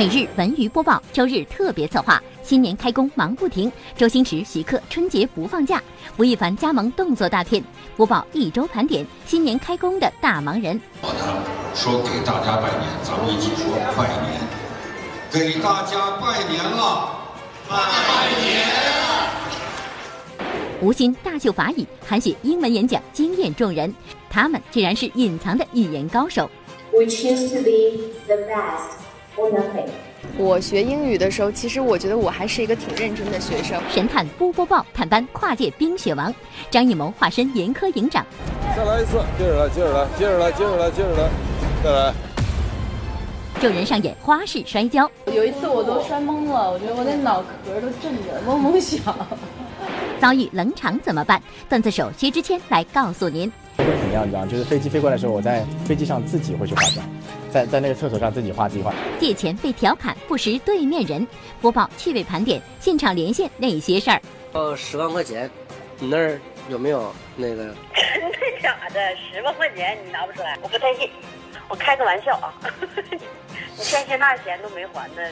每日文娱播报，周日特别策划：新年开工忙不停，周星驰、徐克春节不放假，吴亦凡加盟动作大片，播报一周盘点新年开工的大忙人。好的，说给大家拜年，咱们一起说拜年，给大家拜年了，拜年。吴昕大秀法语，韩雪英文演讲惊艳众人，他们居然是隐藏的语言高手。We choose to be the best 我学英语的时候，其实我觉得我还是一个挺认真的学生。神探波波豹探班跨界冰雪王，张艺谋化身严苛营长。再来一次，接着来，接着来，接着来，接着来，接着来，再来。众人上演花式摔跤，有一次我都摔懵了，我觉得我的脑壳都震着，嗡嗡响。遭遇冷场怎么办？段子手薛之谦来告诉您。会怎么样？你知道就是飞机飞过来的时候，我在飞机上自己会去化妆，在在那个厕所上自己画自己画。借钱被调侃不识对面人，播报趣味盘点现场连线那些事儿。哦，十万块钱，你那儿有没有那个？真的假的？十万块钱你拿不出来？我不太信，我开个玩笑啊。你欠些那钱都没还呢。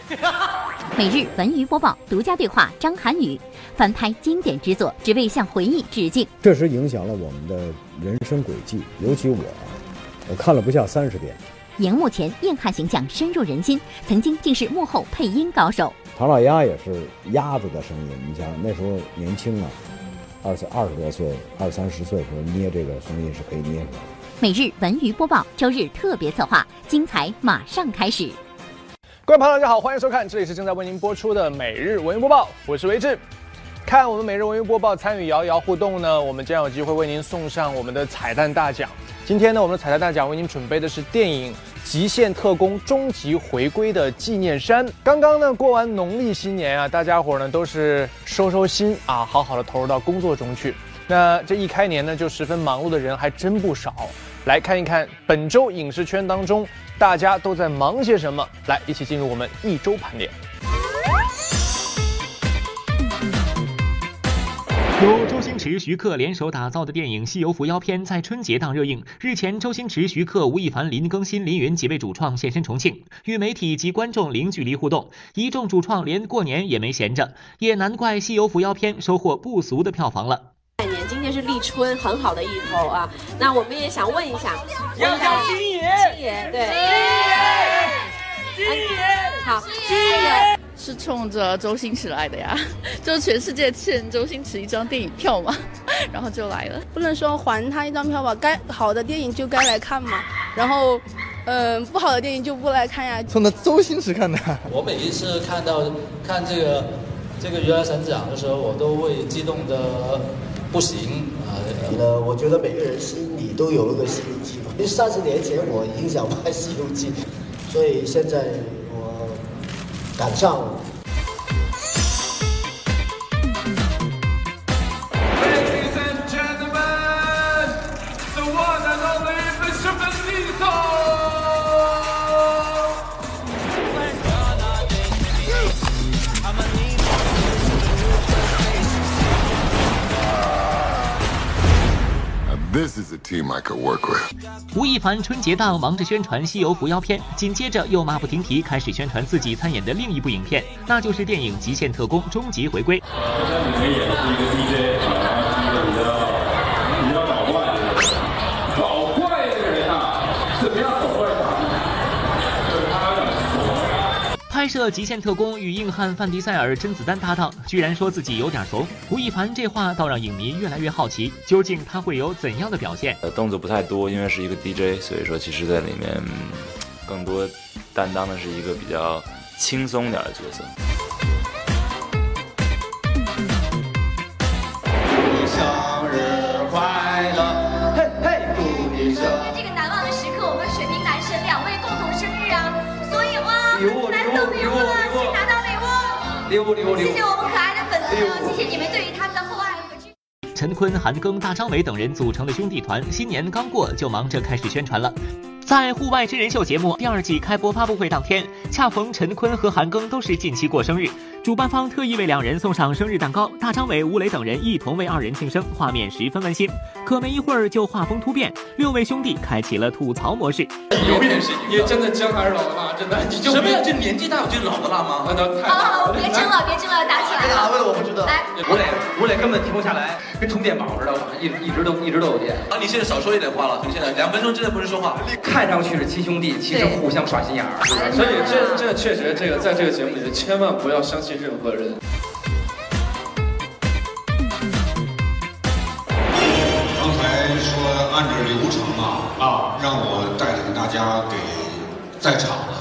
每日文娱播报独家对话张涵予，翻拍经典之作，只为向回忆致敬。确实影响了我们的人生轨迹，尤其我，我看了不下三十遍。荧幕前硬汉形象深入人心，曾经竟是幕后配音高手。唐老鸭也是鸭子的声音，你想那时候年轻啊，二十二十多岁，二三十岁的时候捏这个声音是可以捏出来。每日文娱播报，周日特别策划，精彩马上开始。各位朋友，大家好，欢迎收看，这里是正在为您播出的每日文娱播报，我是维志。看我们每日文娱播报，参与摇一摇互动呢，我们将有机会为您送上我们的彩蛋大奖。今天呢，我们的彩蛋大奖为您准备的是电影《极限特工：终极回归》的纪念衫。刚刚呢，过完农历新年啊，大家伙呢都是收收心啊，好好的投入到工作中去。那这一开年呢，就十分忙碌的人还真不少。来看一看本周影视圈当中大家都在忙些什么。来，一起进入我们一周盘点。由周星驰、徐克联手打造的电影《西游伏妖篇》在春节档热映。日前，周星驰、徐克、吴亦凡、林更新、林云几位主创现身重庆，与媒体及观众零距离互动。一众主创连过年也没闲着，也难怪《西游伏妖篇》收获不俗的票房了。年今天是立春，很好的一头啊。那我们也想问一下，要叫金爷，金爷对，金爷，金爷，好，金爷。是冲着周星驰来的呀，就全世界欠周星驰一张电影票嘛，然后就来了。不能说还他一张票吧，该好的电影就该来看嘛，然后，嗯，不好的电影就不来看呀。冲着周星驰看的。我每一次看到看这个这个《如来神掌》的时候，我都会激动的不行啊。呃，我觉得每个人心里都有一个《西游记》嘛，因为三十年前我已经想拍《西游记》，所以现在。赶上 This is a team I could work with。吴亦凡春节档忙着宣传《西游伏妖篇》，紧接着又马不停蹄开始宣传自己参演的另一部影片，那就是电影《极限特工：终极回归》。拍摄《极限特工》与硬汉范迪塞尔、甄子丹搭档，居然说自己有点怂。吴亦凡这话倒让影迷越来越好奇，究竟他会有怎样的表现？呃，动作不太多，因为是一个 DJ，所以说其实在里面更多担当的是一个比较轻松点的角色。礼物礼物礼物。谢谢我们可爱的粉丝朋友，谢谢你们对于他们的厚爱和支持。陈坤、韩庚、大张伟等人组成的兄弟团，新年刚过就忙着开始宣传了。在户外真人秀节目第二季开播发布会当天，恰逢陈坤和韩庚都是近期过生日。主办方特意为两人送上生日蛋糕，大张伟、吴磊等人一同为二人庆生，画面十分温馨。可没一会儿就画风突变，六位兄弟开启了吐槽模式。有点事情，你真的姜还是老的辣？真的，你就什么呀？这年纪大有这老的辣吗？那都太……好好，别争了，别争了，打起来别打，为了我不知道。来，吴磊，吴磊根本停不下来，跟充电宝似的，一一直都一直都有电。啊，你现在少说一点话了，从现在两分钟之内不能说话。看上去是亲兄弟，其实互相耍心眼儿。所以这这确实，这个在这个节目里，千万不要相信任何人。刚才说按照流程啊啊，让我带领大家给在场的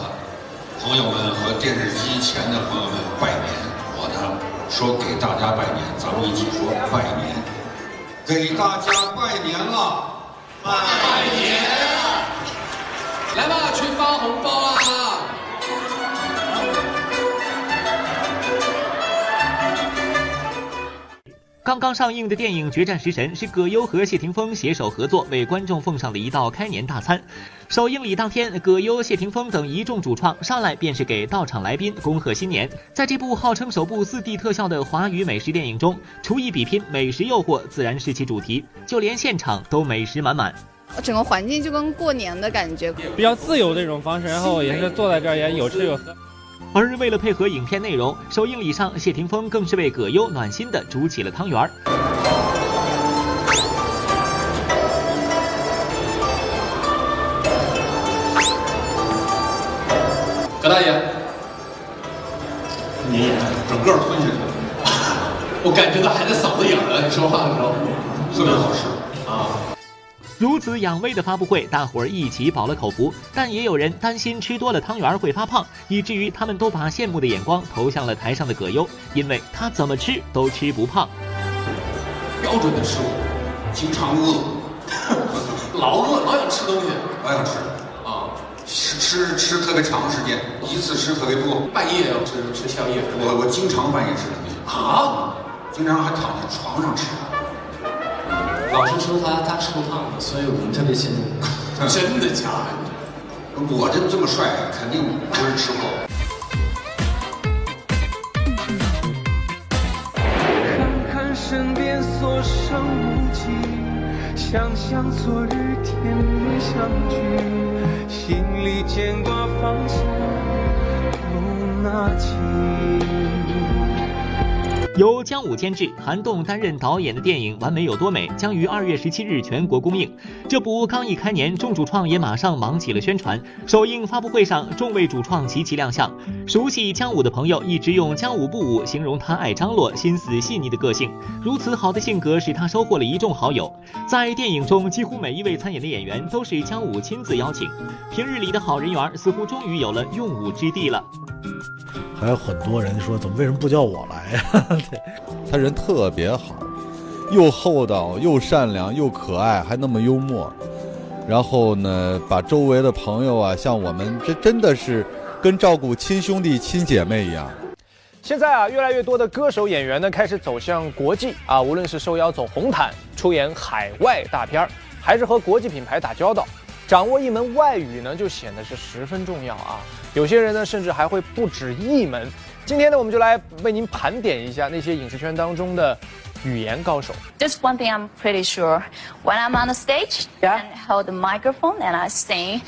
朋友们和电视机前的朋友们拜年。我呢说给大家拜年，咱们一起说拜年，给大家拜年了，拜年了，来吧，去发红包啦！刚刚上映的电影《决战食神》是葛优和谢霆锋携手合作，为观众奉上的一道开年大餐。首映礼当天，葛优、谢霆锋等一众主创上来便是给到场来宾恭贺新年。在这部号称首部 4D 特效的华语美食电影中，厨艺比拼、美食诱惑自然是其主题，就连现场都美食满满。整个环境就跟过年的感觉，比较自由的一种方式，然后也是坐在这儿也有吃有喝。而为了配合影片内容，首映礼上谢霆锋更是为葛优暖心的煮起了汤圆儿。葛大爷，你整个吞下去，我感觉到还在嗓子眼儿了。你说话的时候，特别好吃啊。如此养胃的发布会，大伙儿一起饱了口福，但也有人担心吃多了汤圆会发胖，以至于他们都把羡慕的眼光投向了台上的葛优，因为他怎么吃都吃不胖。标准的食物，经常饿，老饿，老想吃东西，老想吃啊，吃吃吃特别长时间，一次吃特别多，半夜要吃吃宵夜。我我经常半夜吃东西啊，经常还躺在床上吃。老师说他他吃不胖的，所以我们特别羡慕。真的假的？我这这么帅，肯定不是吃货。看看身边所剩无几，想想昨日甜蜜相聚，心里牵挂放下不拿起。由姜武监制、韩栋担任导演的电影《完美有多美》将于二月十七日全国公映。这部刚一开年，众主创也马上忙起了宣传。首映发布会上，众位主创齐齐亮相。熟悉姜武的朋友一直用“姜武不武”形容他爱张罗、心思细腻的个性。如此好的性格使他收获了一众好友。在电影中，几乎每一位参演的演员都是姜武亲自邀请。平日里的好人缘似乎终于有了用武之地了。还有很多人说，怎么为什么不叫我来呀？他人特别好，又厚道又善良又可爱，还那么幽默。然后呢，把周围的朋友啊，像我们，这真的是跟照顾亲兄弟亲姐妹一样。现在啊，越来越多的歌手演员呢，开始走向国际啊，无论是受邀走红毯、出演海外大片儿，还是和国际品牌打交道。掌握一门外语呢，就显得是十分重要啊。有些人呢，甚至还会不止一门。今天呢，我们就来为您盘点一下那些影视圈当中的语言高手。 Just one thing I'm pretty sure. When I'm on the stage and hold the microphone and I sing,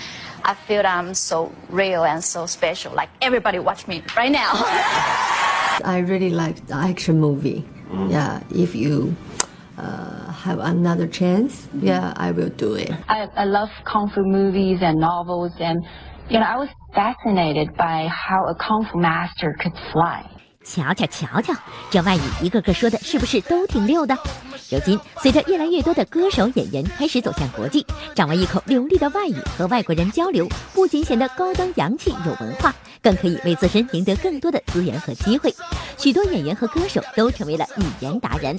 I feel that I'm so real and so special. Like everybody watch me right now. I really like the action movie. Yeah, if you uh, have another chance, yeah, I will do it. I, I love kung fu movies and novels, and you know, I was fascinated by how a kung fu master could fly. 瞧瞧瞧瞧，这外语一个个说的是不是都挺溜的？如今，随着越来越多的歌手演员开始走向国际，掌握一口流利的外语和外国人交流，不仅显得高端洋气有文化，更可以为自身赢得更多的资源和机会。许多演员和歌手都成为了语言达人。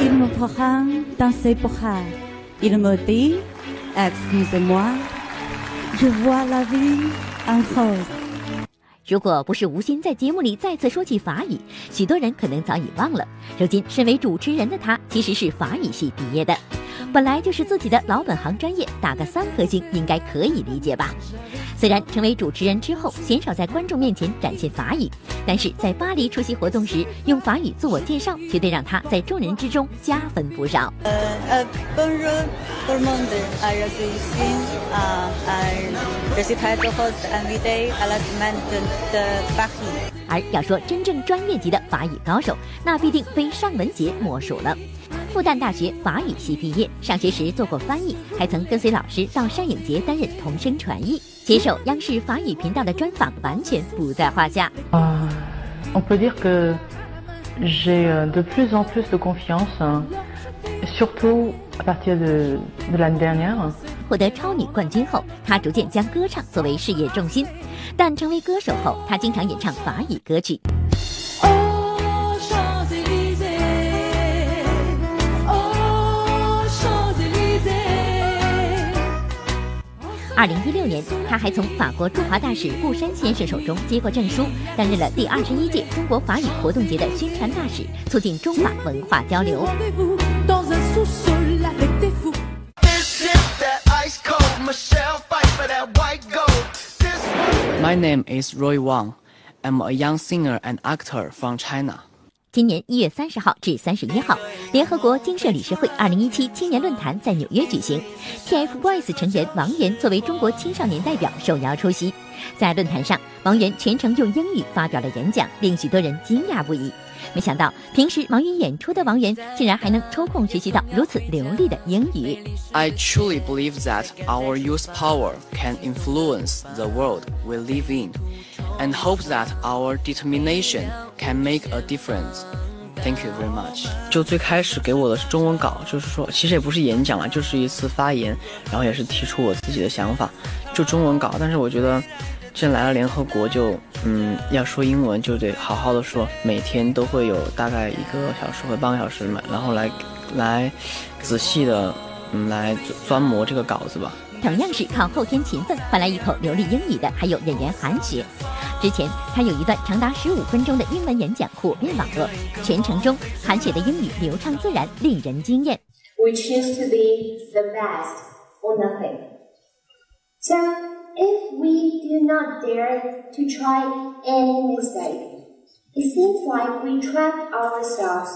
Il me. Il me dit, excusez-moi, je vois la vie en rose. 如果不是吴昕在节目里再次说起法语，许多人可能早已忘了。如今身为主持人的他，其实是法语系毕业的，本来就是自己的老本行专业，打个三颗星应该可以理解吧。虽然成为主持人之后鲜少在观众面前展现法语，但是在巴黎出席活动时用法语自我介绍，绝对让他在众人之中加分不少。而要说真正专业级的法语高手，那必定非尚雯婕莫属了。复旦大学法语系毕业，上学时做过翻译，还曾跟随老师到上影节担任同声传译。接受央视法语频道的专访，完全不在话下。啊，on peut dire que j'ai de plus en plus de confiance, surtout à partir de de l'année dernière. 获得超女冠军后，她逐渐将歌唱作为事业重心。但成为歌手后，她经常演唱法语歌曲。二零一六年，他还从法国驻华大使顾山先生手中接过证书，担任了第二十一届中国法语活动节的宣传大使，促进中法文化交流。My name is Roy Wang. I'm a young singer and actor from China. 今年一月三十号至三十一号，联合国经社理事会二零一七青年论坛在纽约举行，TFBOYS 成员王源作为中国青少年代表受邀出席。在论坛上，王源全程用英语发表了演讲，令许多人惊讶不已。没想到，平时忙于演出的王源，竟然还能抽空学习到如此流利的英语。I truly believe that our youth power can influence the world we live in. And hope that our determination can make a difference. Thank you very much. 就最开始给我的是中文稿，就是说其实也不是演讲了，就是一次发言，然后也是提出我自己的想法，就中文稿。但是我觉得，既然来了联合国，就嗯要说英文，就得好好的说。每天都会有大概一个小时或半个小时嘛，然后来来仔细的嗯来钻磨这个稿子吧。同样是靠后天勤奋换来一口流利英语的，还有演员韩雪。之前她有一段长达十五分钟的英文演讲火遍网络，全程中韩雪的英语流畅自然，令人惊艳。We choose to be the best or nothing. So if we do not dare to try any mistake, it seems like we trap ourselves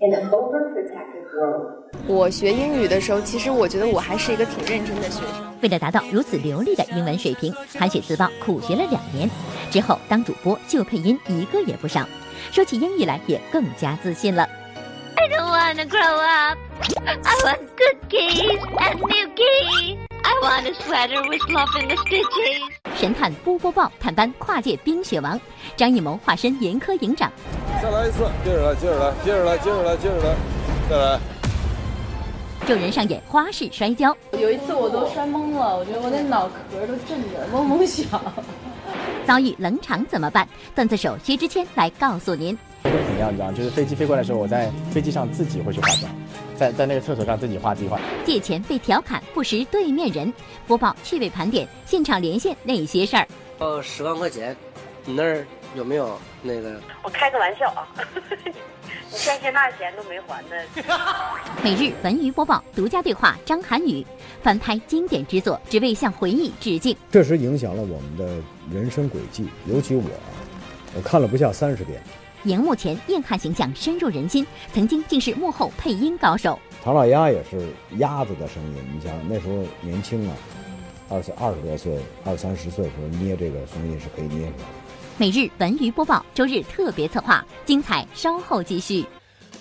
in an overprotected world. 我学英语的时候，其实我觉得我还是一个挺认真的学生。为了达到如此流利的英文水平，韩雪自曝苦学了两年，之后当主播、就配音一个也不少，说起英语来也更加自信了。I don't wanna grow up. I want cookies and milky. I want a sweater with love in the stitches. 神探波波豹探班跨界冰雪王，张艺谋化身严苛营长。再来一次，接着来，接着来，接着来，接着来，接着来，再来。众人上演花式摔跤，有一次我都摔懵了，我觉得我那脑壳都震得，嗡嗡响。遭遇冷场怎么办？段子手薛之谦来告诉您。会怎么样？你知道就是飞机飞过来的时候，我在飞机上自己会去化妆，在在那个厕所上自己画自己画。借钱被调侃不识对面人，播报趣味盘点，现场连线那些事儿。呃，十万块钱，你那儿有没有那个？我开个玩笑啊。欠现那钱都没还呢。每日文娱播报独家对话张涵予，翻拍经典之作，只为向回忆致敬。确实影响了我们的人生轨迹，尤其我，我看了不下三十遍。荧幕前硬汉形象深入人心，曾经竟是幕后配音高手。唐老鸭也是鸭子的声音，你想那时候年轻啊，二十二十多岁，二三十岁的时候捏这个声音是可以捏出来。每日文娱播报，周日特别策划，精彩稍后继续。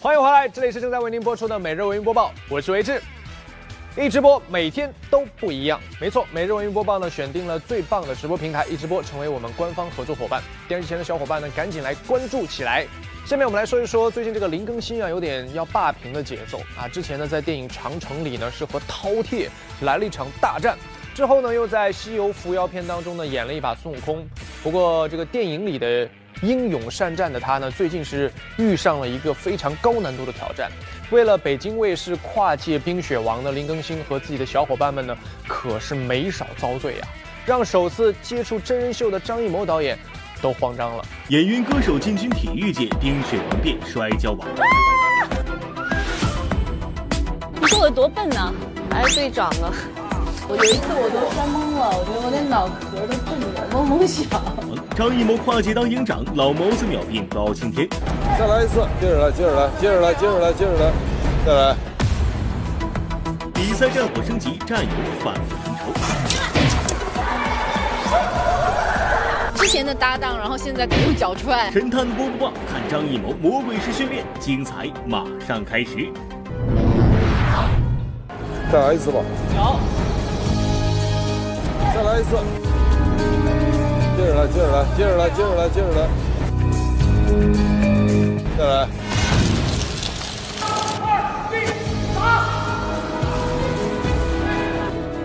欢迎回来，这里是正在为您播出的每日文娱播报，我是维志。一直播每天都不一样，没错，每日文娱播报呢选定了最棒的直播平台一直播，成为我们官方合作伙伴。电视前的小伙伴呢，赶紧来关注起来。下面我们来说一说最近这个林更新啊，有点要霸屏的节奏啊。之前呢，在电影《长城》里呢，是和饕餮来了一场大战。之后呢，又在《西游伏妖篇》当中呢演了一把孙悟空。不过，这个电影里的英勇善战的他呢，最近是遇上了一个非常高难度的挑战。为了北京卫视跨界冰雪王的林更新和自己的小伙伴们呢，可是没少遭罪呀，让首次接触真人秀的张艺谋导演都慌张了。演员歌手进军体育界，冰雪王变摔跤王。你说我多笨呢？还是队长啊？我有一次我都摔懵了，我觉得我连脑壳都震得嗡嗡响。张艺谋跨界当营长，老谋子秒变包青天。再来一次，接着来，接着来，接着来，接着来，接着来，再来。比赛战火升级，战友反复复仇。之前的搭档，然后现在又搅出来。神探波波棒，看张艺谋魔鬼式训练，精彩马上开始。再来一次吧。有。再来一次。接着来，接着来，接着来，接着来，接着来。再来。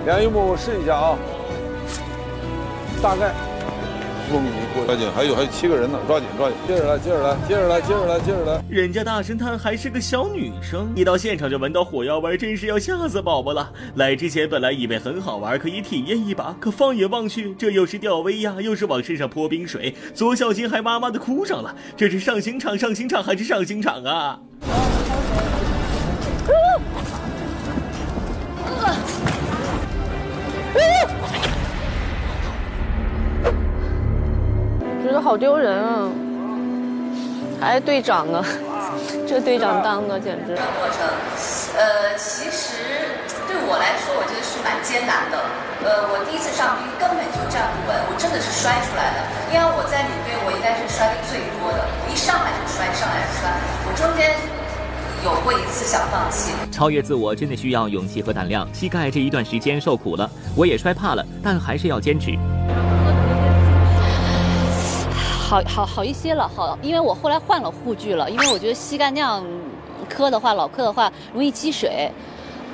梁一木，我试一下啊。大概。过抓紧，还有还有七个人呢，抓紧抓紧，接着来，接着来，接着来，接着来，接着来。人家大神探还是个小女生，一到现场就闻到火药味，真是要吓死宝宝了。来之前本来以为很好玩，可以体验一把，可放眼望去，这又是吊威亚，又是往身上泼冰水，左小心还妈妈的哭上了。这是上刑场，上刑场还是上刑场啊？觉得好丢人啊！还队长呢，这队长当的简直。过程，呃，其实对我来说，我觉得是蛮艰难的。呃，我第一次上冰根本就站不稳，我真的是摔出来的。因为我在女队，我应该是摔的最多的，我一上来就摔，上来就摔。我中间有过一次想放弃。超越自我真的需要勇气和胆量。膝盖这一段时间受苦了，我也摔怕了，但还是要坚持。好好好一些了，好，因为我后来换了护具了，因为我觉得膝盖那样磕的话，老磕的话容易积水，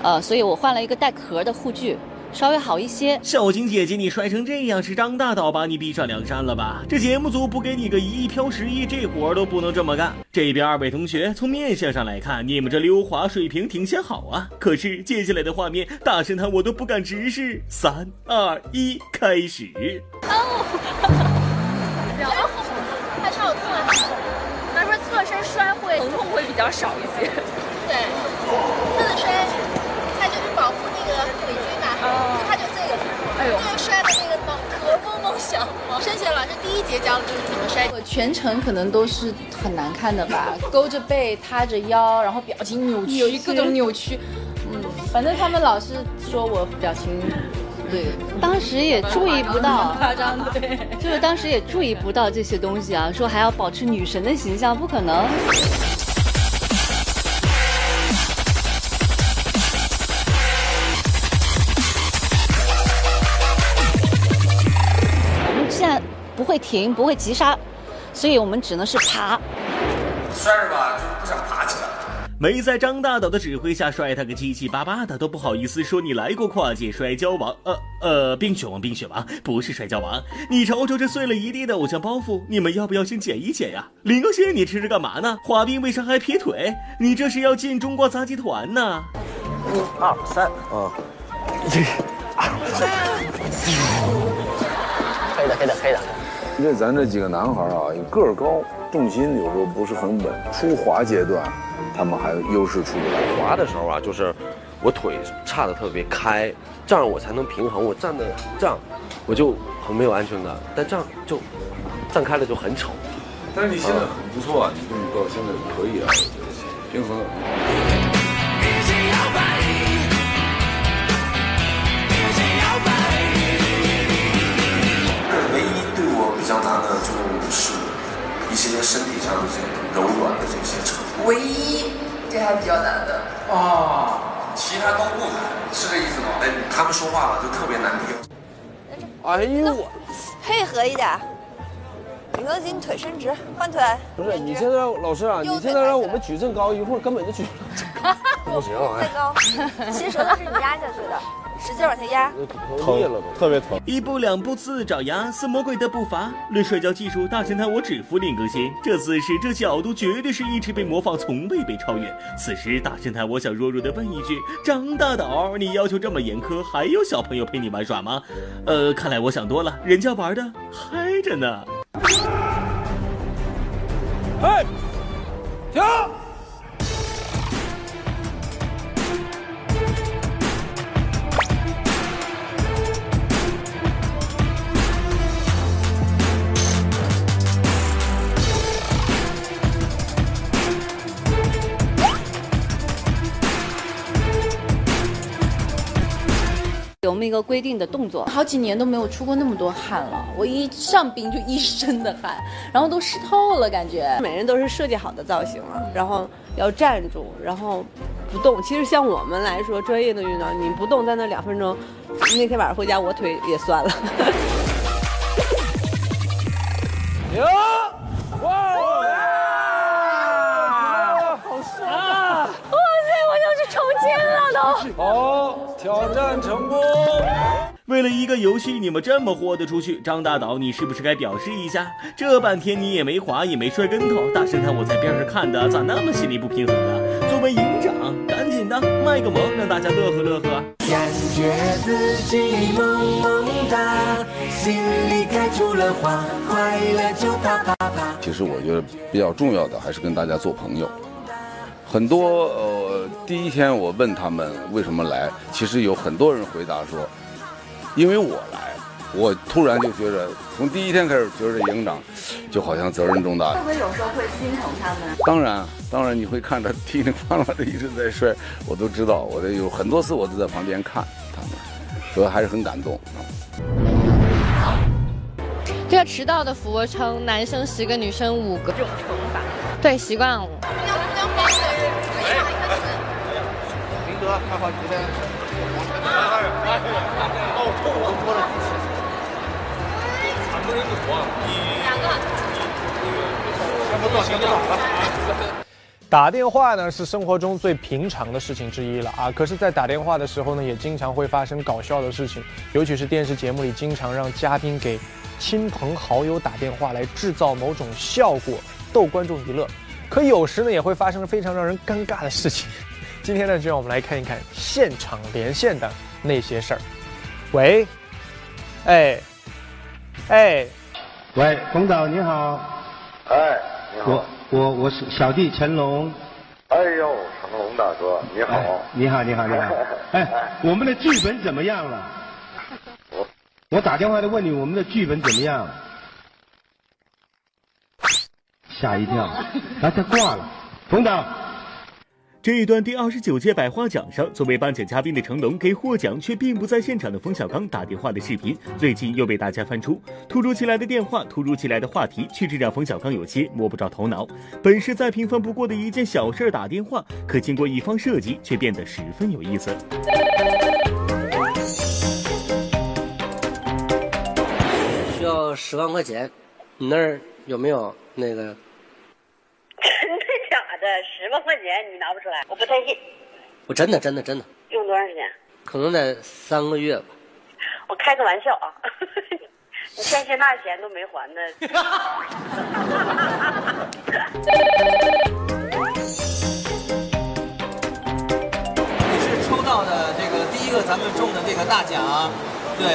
呃，所以我换了一个带壳的护具，稍微好一些。小金姐姐，你摔成这样，是张大导把你逼上梁山了吧？这节目组不给你个一亿飘十亿，这活都不能这么干。这边二位同学，从面相上来看，你们这溜滑水平挺显好啊。可是接下来的画面，大神探我都不敢直视。三二一，开始。然后疼痛会比较少一些。对，侧身摔，他就是保护那个腿筋嘛。哦。他就这个，哎呦，摔的那个脑壳嗡嗡响。申雪老师第一节教的就是怎么摔。我全程可能都是很难看的吧，勾着背，塌着腰，然后表情扭曲，各种扭曲。嗯，反正他们老是说我表情。对，当时也注意不到，夸张对，就是当时也注意不到这些东西啊，说还要保持女神的形象，不可能。我们现在不会停，不会急刹，所以我们只能是爬。摔着吧，就是不想爬起来。没在张大导的指挥下摔他个七七八八的，都不好意思说你来过跨界摔跤王。呃呃，冰雪王，冰雪王不是摔跤王。你瞅瞅这碎了一地的偶像包袱，你们要不要先捡一捡呀？林更新，你吃着干嘛呢？滑冰为啥还劈腿？你这是要进中国杂技团呢？一二三，啊，一二三，黑的黑的黑的。这咱这几个男孩啊，个儿高，重心有时候不是很稳，初滑阶段。他们还有优势出不来。滑的时候啊，就是我腿岔的特别开，这样我才能平衡。我站的这样，我就很没有安全感。但这样就站开了就很丑。但是你现在很不错啊，你这么高，现在可以啊，平衡。唯一对我比较难的就是一些身体上的这些柔软的这些。唯一这还比较难的啊，其他都不难，是这意思吗？哎，他们说话了就特别难听。哎呦我，配合一点。李格金腿伸直，换腿。不是，你现在让老师啊，你现在让我们举这么高，一会儿根本就举不 不行。太高，其实舌头是你压下去的。使劲往下压，疼了，特别疼。一步两步四爪牙，似魔鬼的步伐。论摔跤技术，大神探我只服林更新。这姿势，这角度，绝对是一直被模仿，从未被超越。此时，大神探我想弱弱的问一句：张大导，你要求这么严苛，还有小朋友陪你玩耍吗？呃，看来我想多了，人家玩的嗨着呢。哎，停！们一个规定的动作。好几年都没有出过那么多汗了，我一上冰就一身的汗，然后都湿透了，感觉。每人都是设计好的造型了，然后要站住，然后不动。其实像我们来说，专业的运动，你不动在那两分钟，那天晚上回家我腿也酸了。哟，哇！好帅啊！哇塞，我要去抽筋了都。好，挑战成功。为了一个游戏，你们这么豁得出去，张大导，你是不是该表示一下？这半天你也没滑，也没摔跟头，大神探我在边上看的，咋那么心里不平衡呢？作为营长，赶紧的卖个萌，让大家乐呵乐呵。感觉自己萌萌哒，心里开出了花，快乐就啪啪啪。其实我觉得比较重要的还是跟大家做朋友。很多呃，第一天我问他们为什么来，其实有很多人回答说，因为我来。我突然就觉得，从第一天开始觉得营长就好像责任重大。会不会有时候会心疼他们？当然，当然你会看着噼里啪啦的一直在摔，我都知道。我的有很多次我都在旁边看他们，所以还是很感动。这个迟到的俯卧撑，男生十个，女生五个，这种惩罚。对，习惯了。打电话呢是生活中最平常的事情之一了啊，可是，在打电话的时候呢，也经常会发生搞笑的事情，尤其是电视节目里经常让嘉宾给亲朋好友打电话来制造某种效果，逗观众娱乐。可有时呢，也会发生非常让人尴尬的事情。今天呢，就让我们来看一看现场连线的那些事儿。喂，哎，哎。喂，冯导你好。哎，你好。我我我是小弟成龙。哎呦，成龙大哥，你好。你好，你好，你好。哎，我们的剧本怎么样了？我我打电话来问你，我们的剧本怎么样？吓一跳，啊，他挂了。冯导。这一段第二十九届百花奖上，作为颁奖嘉宾的成龙给获奖却并不在现场的冯小刚打电话的视频，最近又被大家翻出。突如其来的电话，突如其来的话题，确实让冯小刚有些摸不着头脑。本是再平凡不过的一件小事打电话，可经过一方设计，却变得十分有意思。需要十万块钱，你那儿有没有那个？十万块钱你拿不出来，我不太信。我真的真的真的。用多长时间？可能得三个月吧。我开个玩笑啊，你欠谢娜钱都没还呢。你是抽到的这个第一个咱们中的这个大奖，对。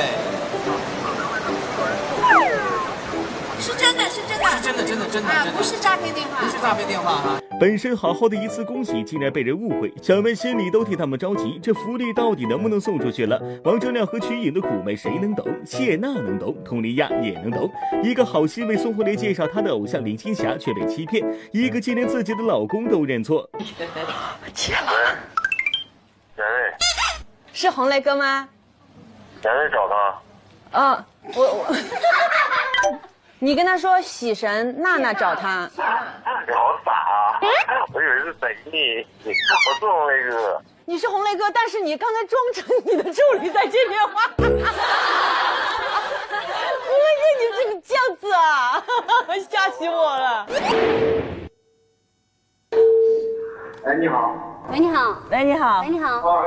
是真的，是真的，真的，真的，啊，真的，不是诈骗电话，不是诈骗电话哈。本身好好的一次恭喜，竟然被人误会，小妹心里都替他们着急。这福利到底能不能送出去了？王铮亮和瞿颖的苦闷谁能懂？谢娜能懂，佟丽娅也能懂。一个好心为宋慧莲介绍她的偶像林青霞，却被欺骗；一个竟连自己的老公都认错。接了。哪位？是红雷哥吗？哪位找他？嗯，我我。你跟他说喜神娜娜找他。你好傻啊！我以为是谁呢？我是红雷哥。你是红雷哥，但是你刚才装成你的助理在接电话。红雷哥，你这个这样子啊，吓死我了。哎，你好。喂，你好。喂，你好。喂，你好。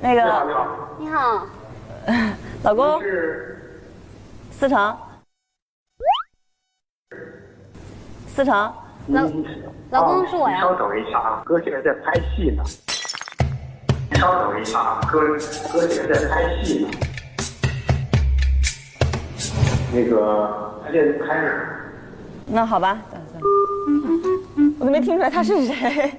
那个。你好，你好。你好。老公。是。思成。思成，老老公是我呀。稍等一下啊，哥现在在拍戏呢。稍等一下啊，哥哥现在在拍戏呢。那个他现在拍着。那好吧，我都没听出来他是谁。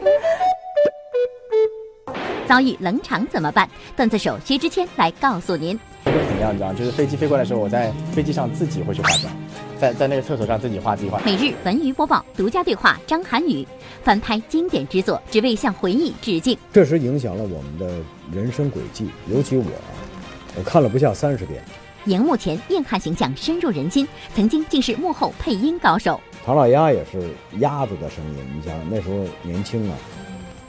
遭遇冷场怎么办？段子手薛之谦来告诉您。怎么样？你知道，就是飞机飞过来的时候，我在飞机上自己会去化妆。在在那个厕所上自己画自己画。每日文娱播报独家对话张涵予，翻拍经典之作，只为向回忆致敬。这时影响了我们的人生轨迹，尤其我，我看了不下三十遍。荧幕前硬汉形象深入人心，曾经竟是幕后配音高手。唐老鸭也是鸭子的声音，你想那时候年轻啊，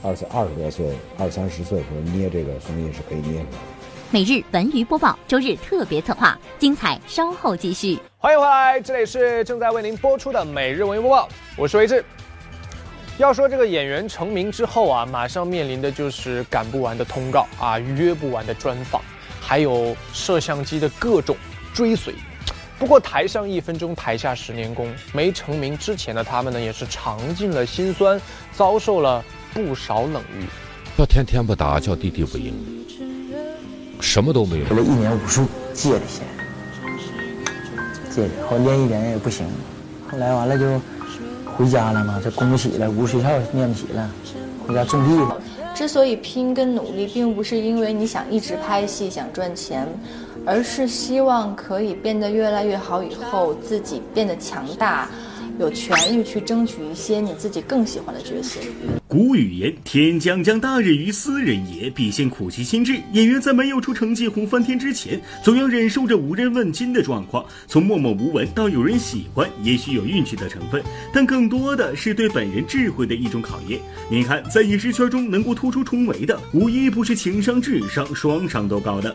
二十二十多岁、二三十岁的时候捏这个声音是可以捏出来的。每日文娱播报周日特别策划，精彩稍后继续。欢迎回来，这里是正在为您播出的每日文娱播报，我是维志。要说这个演员成名之后啊，马上面临的就是赶不完的通告啊，约不完的专访，还有摄像机的各种追随。不过台上一分钟，台下十年功。没成名之前的他们呢，也是尝尽了辛酸，遭受了不少冷遇。叫天天不打，叫地地不应，什么都没有。给了一年武术借的钱，借的，后练一年也不行，后来完了就回家了嘛，这供不起了，无学校念不起了，回家种地了。之所以拼跟努力，并不是因为你想一直拍戏想赚钱，而是希望可以变得越来越好，以后自己变得强大，有权利去争取一些你自己更喜欢的角色。古语言：“天将降大任于斯人也，必先苦其心志。”演员在没有出成绩红翻天之前，总要忍受着无人问津的状况。从默默无闻到有人喜欢，也许有运气的成分，但更多的是对本人智慧的一种考验。您看，在影视圈中能够突出重围的，无一不是情商、智商双商都高的。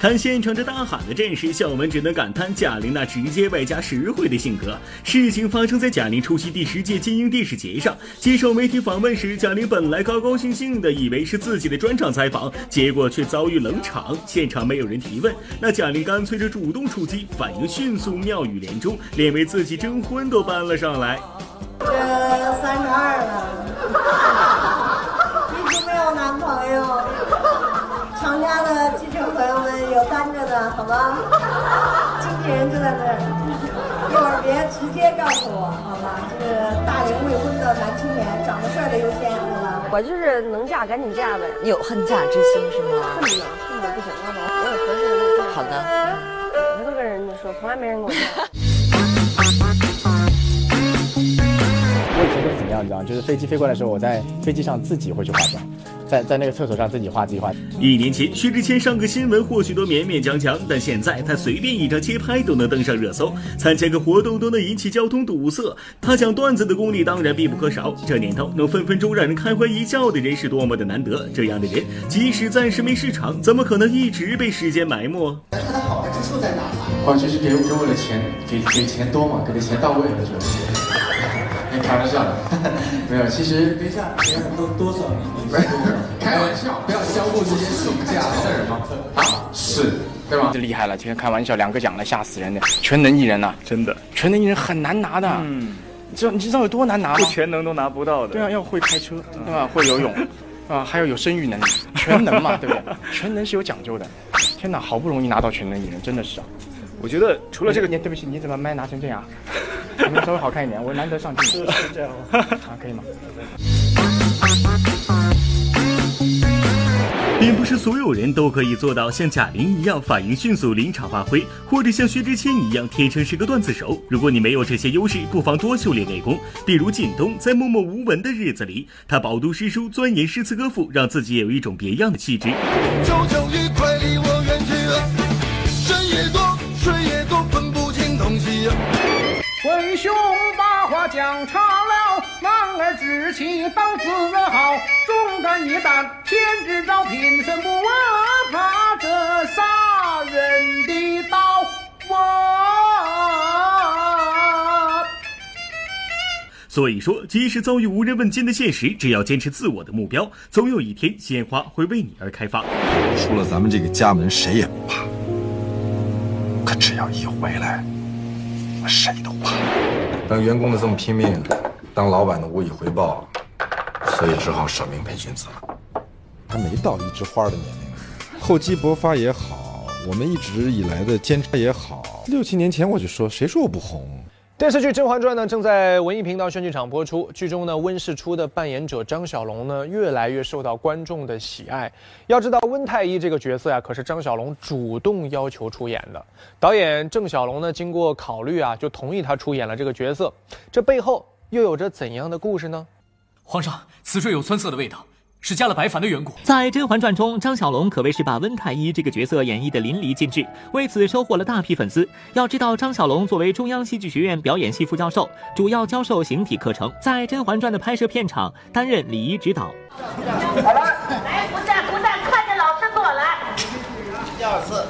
了。看现场这大喊的阵势，小文只能感叹贾玲那直接外加实惠的性格。事情发生在贾玲出席第十届金鹰电视节上，接受媒体访问时，贾玲本来高高兴兴的，以为是自己的专场采访，结果却遭遇冷场，现场没有人提问。那贾玲干脆就主动出击，反应迅速，妙语连珠，连为自己征婚都搬了上来。这三十二了，一 直没有男朋友。厂家的记者朋友们有单着的，好吗？经纪人就在那儿，一会儿别直接告诉我，好吗？这个大龄未婚的男青年，长得帅的优先，好吗？我就是能嫁赶紧嫁呗。有恨嫁之心是吗？恨呢，恨的不行了都。我有合适的就嫁。好的。我都跟人家说，从来没人跟我说。我以前都是怎么样，你知道吗？就是飞机飞过来的时候，我在飞机上自己会去化妆，在在那个厕所上自己画自己画。一年前，薛之谦上个新闻或许都勉勉强强，但现在他随便一张街拍都能登上热搜，参加个活动都能引起交通堵塞。他讲段子的功力当然必不可少，这年头能分分钟让人开怀一笑的人是多么的难得。这样的人，即使暂时没市场，怎么可能一直被时间埋没？他的好的之处在哪？哦，就是给给我的钱，给给钱多嘛，给的钱到位了就。开玩笑的，没有。其实等一下，钱多多少年？开玩笑，不要交过这些暑假的人吗？啊，是，对吧？这厉害了，今天开玩笑，两个奖了，吓死人的，全能艺人呐，真的，全能艺人很难拿的。嗯，你知道你知道有多难拿吗？不全能都拿不到的。对啊，要会开车，对吧？会游泳，啊，还要有生育能力，全能嘛，对不对？全能是有讲究的。天哪，好不容易拿到全能艺人，真的是啊。我觉得除了这个，你对不起，你怎么麦拿成这样？你们稍微好看一点，我难得上镜。是这样吗？啊，可以吗？并不是所有人都可以做到像贾玲一样反应迅速、临场发挥，或者像薛之谦一样天生是个段子手。如果你没有这些优势，不妨多修炼内功。比如靳东，在默默无闻的日子里，他饱读诗书，钻研诗词歌赋，让自己有一种别样的气质。讲长了，男儿志气当自豪，忠肝义胆，天知道平生不怕这杀人的刀。所以说，即使遭遇无人问津的现实，只要坚持自我的目标，总有一天鲜花会为你而开放。出了咱们这个家门，谁也不怕。可只要一回来，我谁都怕。让员工的这么拼命，当老板的无以回报，所以只好舍命陪君子了。还没到一枝花的年龄，厚积薄发也好，我们一直以来的坚持也好，六七年前我就说，谁说我不红？电视剧《甄嬛传》呢，正在文艺频道炫剧场播出。剧中呢，温世初的扮演者张小龙呢，越来越受到观众的喜爱。要知道，温太医这个角色呀，可是张小龙主动要求出演的。导演郑小龙呢，经过考虑啊，就同意他出演了这个角色。这背后又有着怎样的故事呢？皇上，此水有酸涩的味道。是加了白凡的缘故。在《甄嬛传》中，张小龙可谓是把温太医这个角色演绎的淋漓尽致，为此收获了大批粉丝。要知道，张小龙作为中央戏剧学院表演系副教授，主要教授形体课程，在《甄嬛传》的拍摄片场担任礼仪指导。好了，来，不站不站，看着老师过来。第二次。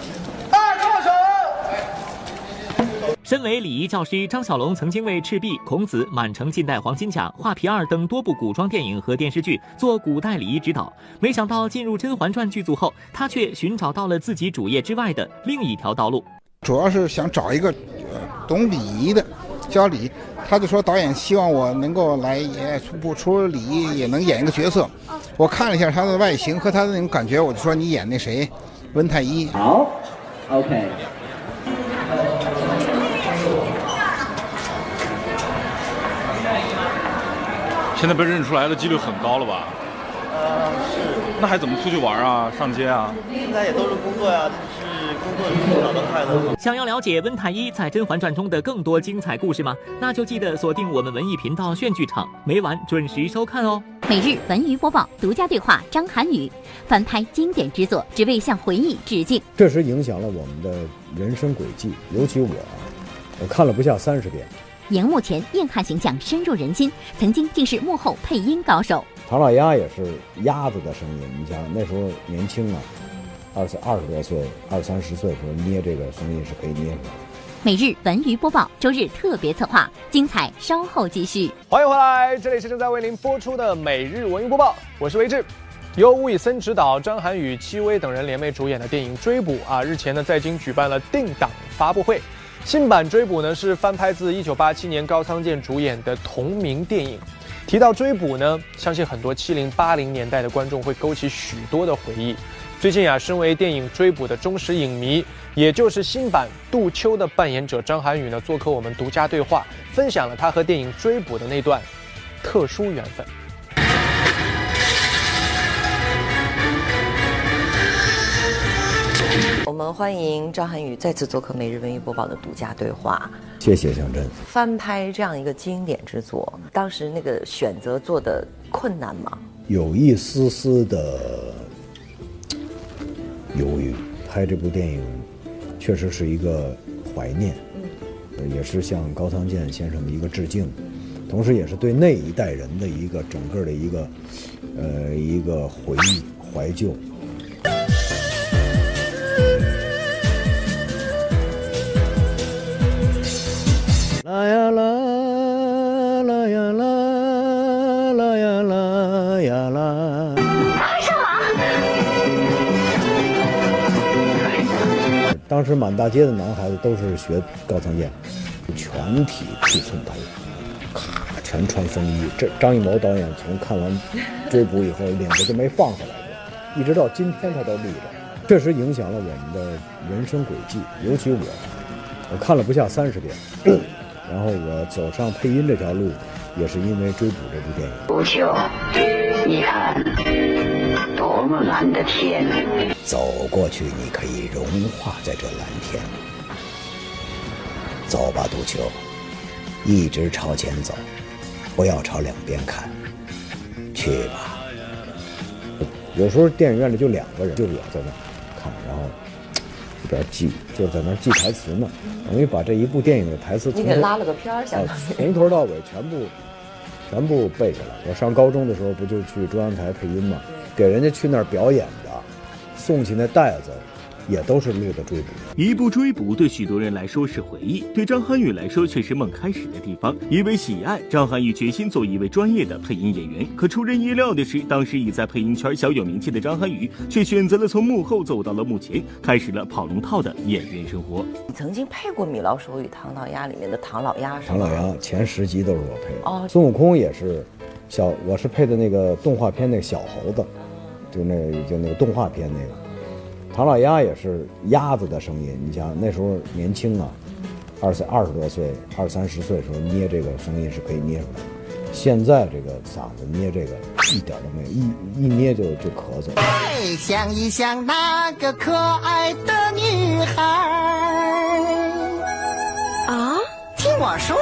身为礼仪教师，张小龙曾经为《赤壁》《孔子》《满城尽带黄金甲》《画皮二》等多部古装电影和电视剧做古代礼仪指导。没想到进入《甄嬛传》剧组后，他却寻找到了自己主业之外的另一条道路。主要是想找一个懂礼仪的教礼，他就说导演希望我能够来也不除了礼仪也能演一个角色。我看了一下他的外形和他的那种感觉，我就说你演那谁，温太医。好，OK。现在被认出来的几率很高了吧？呃，是。那还怎么出去玩啊？上街啊？现在也都是工作呀，是工作里找到快乐。想要了解温太医在《甄嬛传》中的更多精彩故事吗？那就记得锁定我们文艺频道炫剧场，每晚准时收看哦。每日文娱播报，独家对话张涵予，翻拍经典之作，只为向回忆致敬。确实影响了我们的人生轨迹，尤其我，我看了不下三十遍。荧幕前硬汉形象深入人心，曾经竟是幕后配音高手。唐老鸭也是鸭子的声音，你想那时候年轻啊，二十二十多岁，二三十岁的时候捏这个声音是可以捏出来。每日文娱播报，周日特别策划，精彩稍后继续。欢迎回来，这里是正在为您播出的每日文娱播报，我是维志。由吴宇森执导，张涵予、戚薇等人联袂主演的电影《追捕》啊，日前呢在京举办了定档发布会。新版《追捕》呢是翻拍自1987年高仓健主演的同名电影。提到《追捕》呢，相信很多70、80年代的观众会勾起许多的回忆。最近啊，身为电影《追捕》的忠实影迷，也就是新版杜秋的扮演者张涵予呢，做客我们独家对话，分享了他和电影《追捕》的那段特殊缘分。们欢迎张涵予再次做客《每日文娱播报》的独家对话。谢谢向真。翻拍这样一个经典之作，当时那个选择做的困难吗？有一丝丝的犹豫。拍这部电影，确实是一个怀念，嗯，也是向高仓健先生的一个致敬，同时也是对那一代人的一个整个的一个，呃，一个回忆怀旧。啦呀啦，啦呀啦，啦呀啦呀啦。快上马！当时满大街的男孩子都是学高仓健，全体剃寸头，咔，全穿风衣。这张艺谋导演从看完《追捕》以后，领子就没放下来过，一直到今天他都立着，确实影响了我们的人生轨迹，尤其我，我看了不下三十遍。然后我走上配音这条路，也是因为《追捕》这部电影。不朽，你看，多么蓝的天！走过去，你可以融化在这蓝天。走吧，杜秋，一直朝前走，不要朝两边看。去吧。有时候电影院里就两个人，就我在那看，然后。边记就在那记台词呢，等于把这一部电影的台词你给拉了个片儿，从头到尾全部全部背下来。我上高中的时候不就去中央台配音嘛，给人家去那儿表演的，送去那袋子。也都是录的追捕。一部追捕对许多人来说是回忆，对张涵予来说却是梦开始的地方。因为喜爱张涵予，决心做一位专业的配音演员。可出人意料的是，当时已在配音圈小有名气的张涵予，却选择了从幕后走到了幕前，开始了跑龙套的演员生活。你曾经配过《米老鼠与唐老鸭》里面的唐老鸭，唐老鸭前十集都是我配的。哦，孙悟空也是，小我是配的那个动画片那个小猴子，就那就那个动画片那个。唐老鸭也是鸭子的声音，你想那时候年轻啊，二三二十多岁、二三十岁的时候捏这个声音是可以捏出来的。现在这个嗓子捏这个一点都没有，一一捏就就咳嗽。哎，想一想那个可爱的女孩啊，听我说，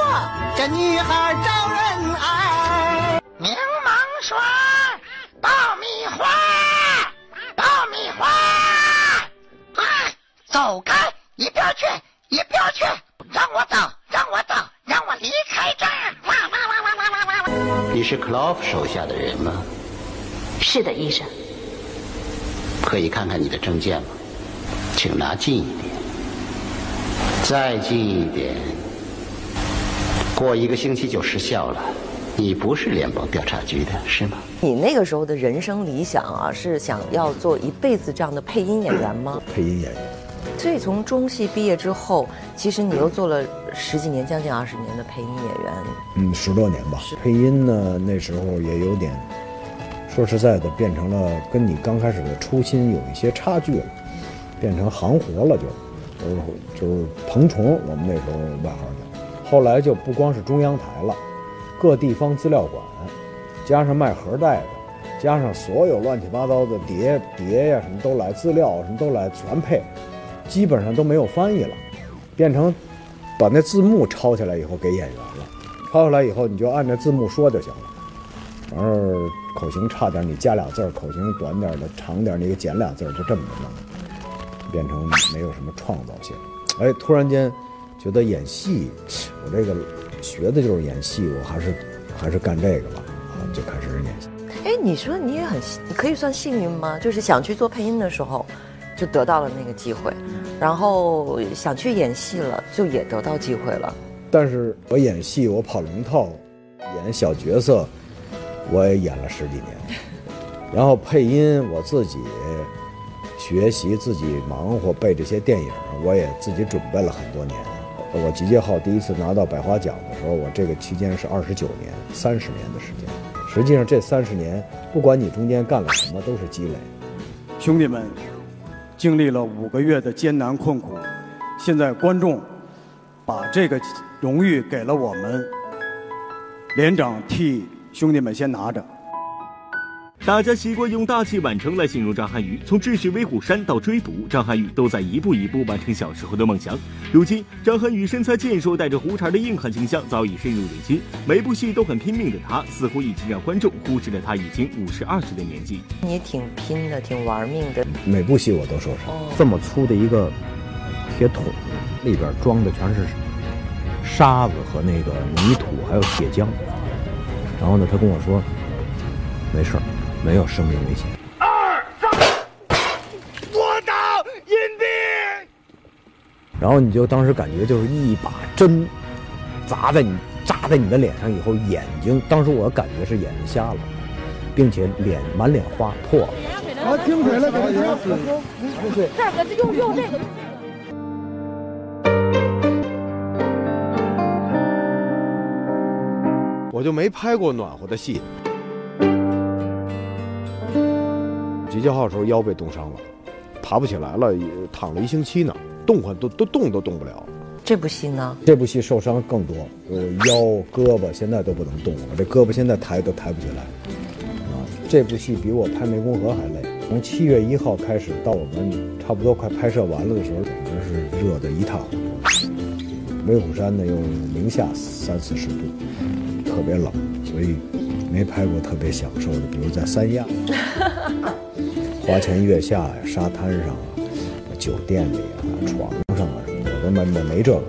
这女孩招人爱。走开，一边去，一边去，让我走，让我走，让我离开这儿。哇哇哇哇哇哇哇！你是克劳夫手下的人吗？是的，医生。可以看看你的证件吗？请拿近一点，再近一点。过一个星期就失效了。你不是联邦调查局的，是吗？你那个时候的人生理想啊，是想要做一辈子这样的配音演员吗？配音演员。所以从中戏毕业之后，其实你又做了十几年，将近二十年的配音演员。嗯，十多年吧。配音呢，那时候也有点，说实在的，变成了跟你刚开始的初心有一些差距了，变成行活了，就，就是就是彭虫，我们那时候外号叫。后来就不光是中央台了。各地方资料馆，加上卖盒带的，加上所有乱七八糟的碟碟呀，什么都来，资料什么都来，全配，基本上都没有翻译了，变成把那字幕抄下来以后给演员了，抄下来以后你就按着字幕说就行了，完事儿口型差点你加俩字儿，口型短点的长点你给减俩字儿，就这么着弄，变成没有什么创造性。哎，突然间觉得演戏，我这个。学的就是演戏，我还是还是干这个吧，啊，就开始演戏。哎，你说你也很，你可以算幸运吗？就是想去做配音的时候，就得到了那个机会，然后想去演戏了，就也得到机会了。但是我演戏，我跑龙套，演小角色，我也演了十几年。然后配音，我自己学习，自己忙活背这些电影，我也自己准备了很多年。我集结号第一次拿到百花奖的时候，我这个期间是二十九年，三十年的时间。实际上这三十年，不管你中间干了什么，都是积累。兄弟们，经历了五个月的艰难困苦，现在观众把这个荣誉给了我们，连长替兄弟们先拿着。大家习惯用大器晚成来形容张涵予，从智取威虎山到追捕，张涵予都在一步一步完成小时候的梦想。如今，张涵予身材健硕、带着胡茬的硬汉形象早已深入人心，每部戏都很拼命的他，似乎已经让观众忽视了他已经五十二岁的年纪。你挺拼的，挺玩命的，每部戏我都受伤。这么粗的一个铁桶，里边装的全是沙子和那个泥土，还有铁浆。然后呢，他跟我说，没事儿。没有生命危险。二三，我打阴蔽。然后你就当时感觉就是一把针砸在你扎在你的脸上以后，眼睛当时我感觉是眼睛瞎了，并且脸满脸花破。啊，听水了，小姐。对，这个用用这个。我就没拍过暖和的戏。集结号的时候腰被冻伤了，爬不起来了，躺了一星期呢，动换都都动都动不了。这部戏呢？这部戏受伤更多，呃，腰、胳膊现在都不能动了，这胳膊现在抬都抬不起来。啊，这部戏比我拍湄公河还累。从七月一号开始到我们差不多快拍摄完了的时候，简直是热得一塌糊涂。威虎山呢又零下三四十度，特别冷，所以没拍过特别享受的，比如在三亚。花前月下呀，沙滩上啊，酒店里啊，床上啊什么的，我都没没没这个，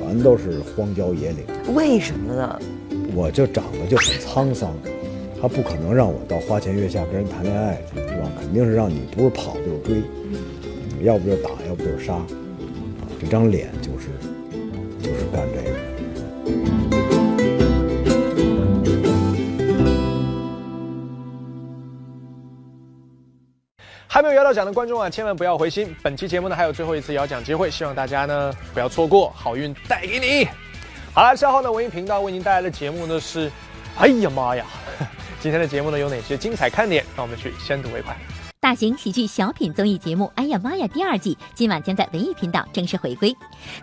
我全都是荒郊野岭。为什么呢？我就长得就很沧桑，他不可能让我到花前月下跟人谈恋爱，是吧？肯定是让你不是跑就是追，要不就打，要不就是杀，啊，这张脸就是就是干这个。到奖的观众啊，千万不要灰心。本期节目呢还有最后一次摇奖机会，希望大家呢不要错过，好运带给你。好了，稍后呢文艺频道为您带来的节目呢是，哎呀妈呀，今天的节目呢有哪些精彩看点？让我们去先睹为快。大型喜剧小品综艺节目《哎呀妈呀》第二季今晚将在文艺频道正式回归。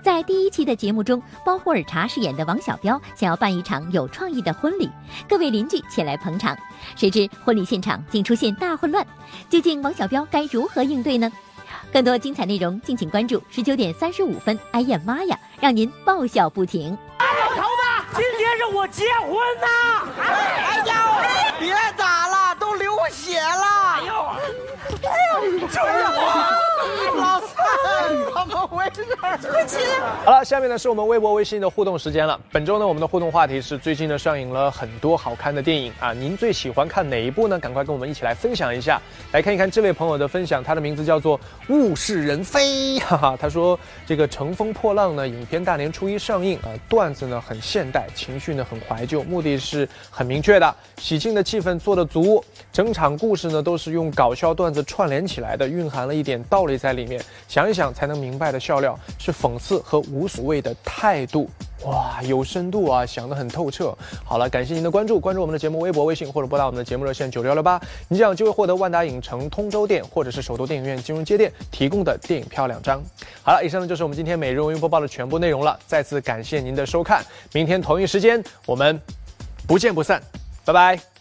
在第一期的节目中，包霍尔查饰演的王小彪想要办一场有创意的婚礼，各位邻居前来捧场，谁知婚礼现场竟出现大混乱，究竟王小彪该如何应对呢？更多精彩内容，敬请关注十九点三十五分。哎呀妈呀，让您爆笑不停！头子，今天是我结婚呐！哎呀，别打了，都流血了！哎呦，哎呦，救我！好了，下面呢是我们微博、微信的互动时间了。本周呢，我们的互动话题是最近呢上映了很多好看的电影啊，您最喜欢看哪一部呢？赶快跟我们一起来分享一下。来看一看这位朋友的分享，他的名字叫做物是人非，哈哈。他说这个《乘风破浪》呢，影片大年初一上映啊，段子呢很现代，情绪呢很怀旧，目的是很明确的，喜庆的气氛做得足，整场故事呢都是用搞笑段子串联起来的，蕴含了一点道理在里面，想一想才能明白的笑是讽刺和无所谓的态度。哇，有深度啊，想得很透彻。好了，感谢您的关注，关注我们的节目微博、微信或者拨打我们的节目热线九六幺六八，你将有机会获得万达影城通州店或者是首都电影院金融街店提供的电影票两张。好了，以上呢就是我们今天每日文娱播报的全部内容了，再次感谢您的收看，明天同一时间我们不见不散，拜拜。